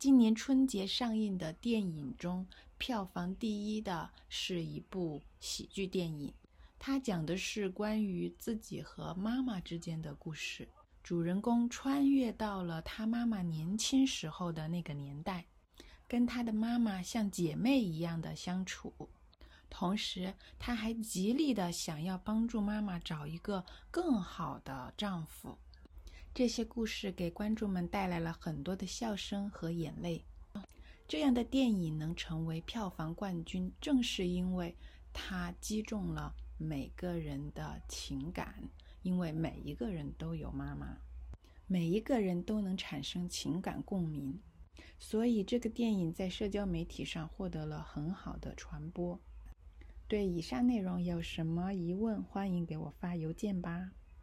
今年春节上映的电影中，票房第一的是一部喜剧电影。它讲的是关于自己和妈妈之间的故事。主人公穿越到了他妈妈年轻时候的那个年代，跟他的妈妈像姐妹一样的相处。同时，他还极力的想要帮助妈妈找一个更好的丈夫。这些故事给观众们带来了很多的笑声和眼泪。这样的电影能成为票房冠军，正是因为它击中了。每个人的情感，因为每一个人都有妈妈，每一个人都能产生情感共鸣，所以这个电影在社交媒体上获得了很好的传播。对以上内容有什么疑问，欢迎给我发邮件吧。